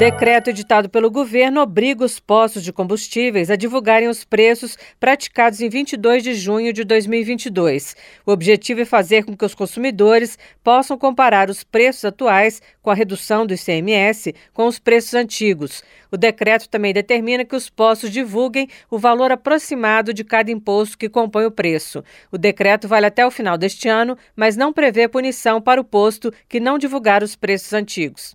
Decreto editado pelo governo obriga os postos de combustíveis a divulgarem os preços praticados em 22 de junho de 2022. O objetivo é fazer com que os consumidores possam comparar os preços atuais com a redução do ICMS com os preços antigos. O decreto também determina que os postos divulguem o valor aproximado de cada imposto que compõe o preço. O decreto vale até o final deste ano, mas não prevê punição para o posto que não divulgar os preços antigos.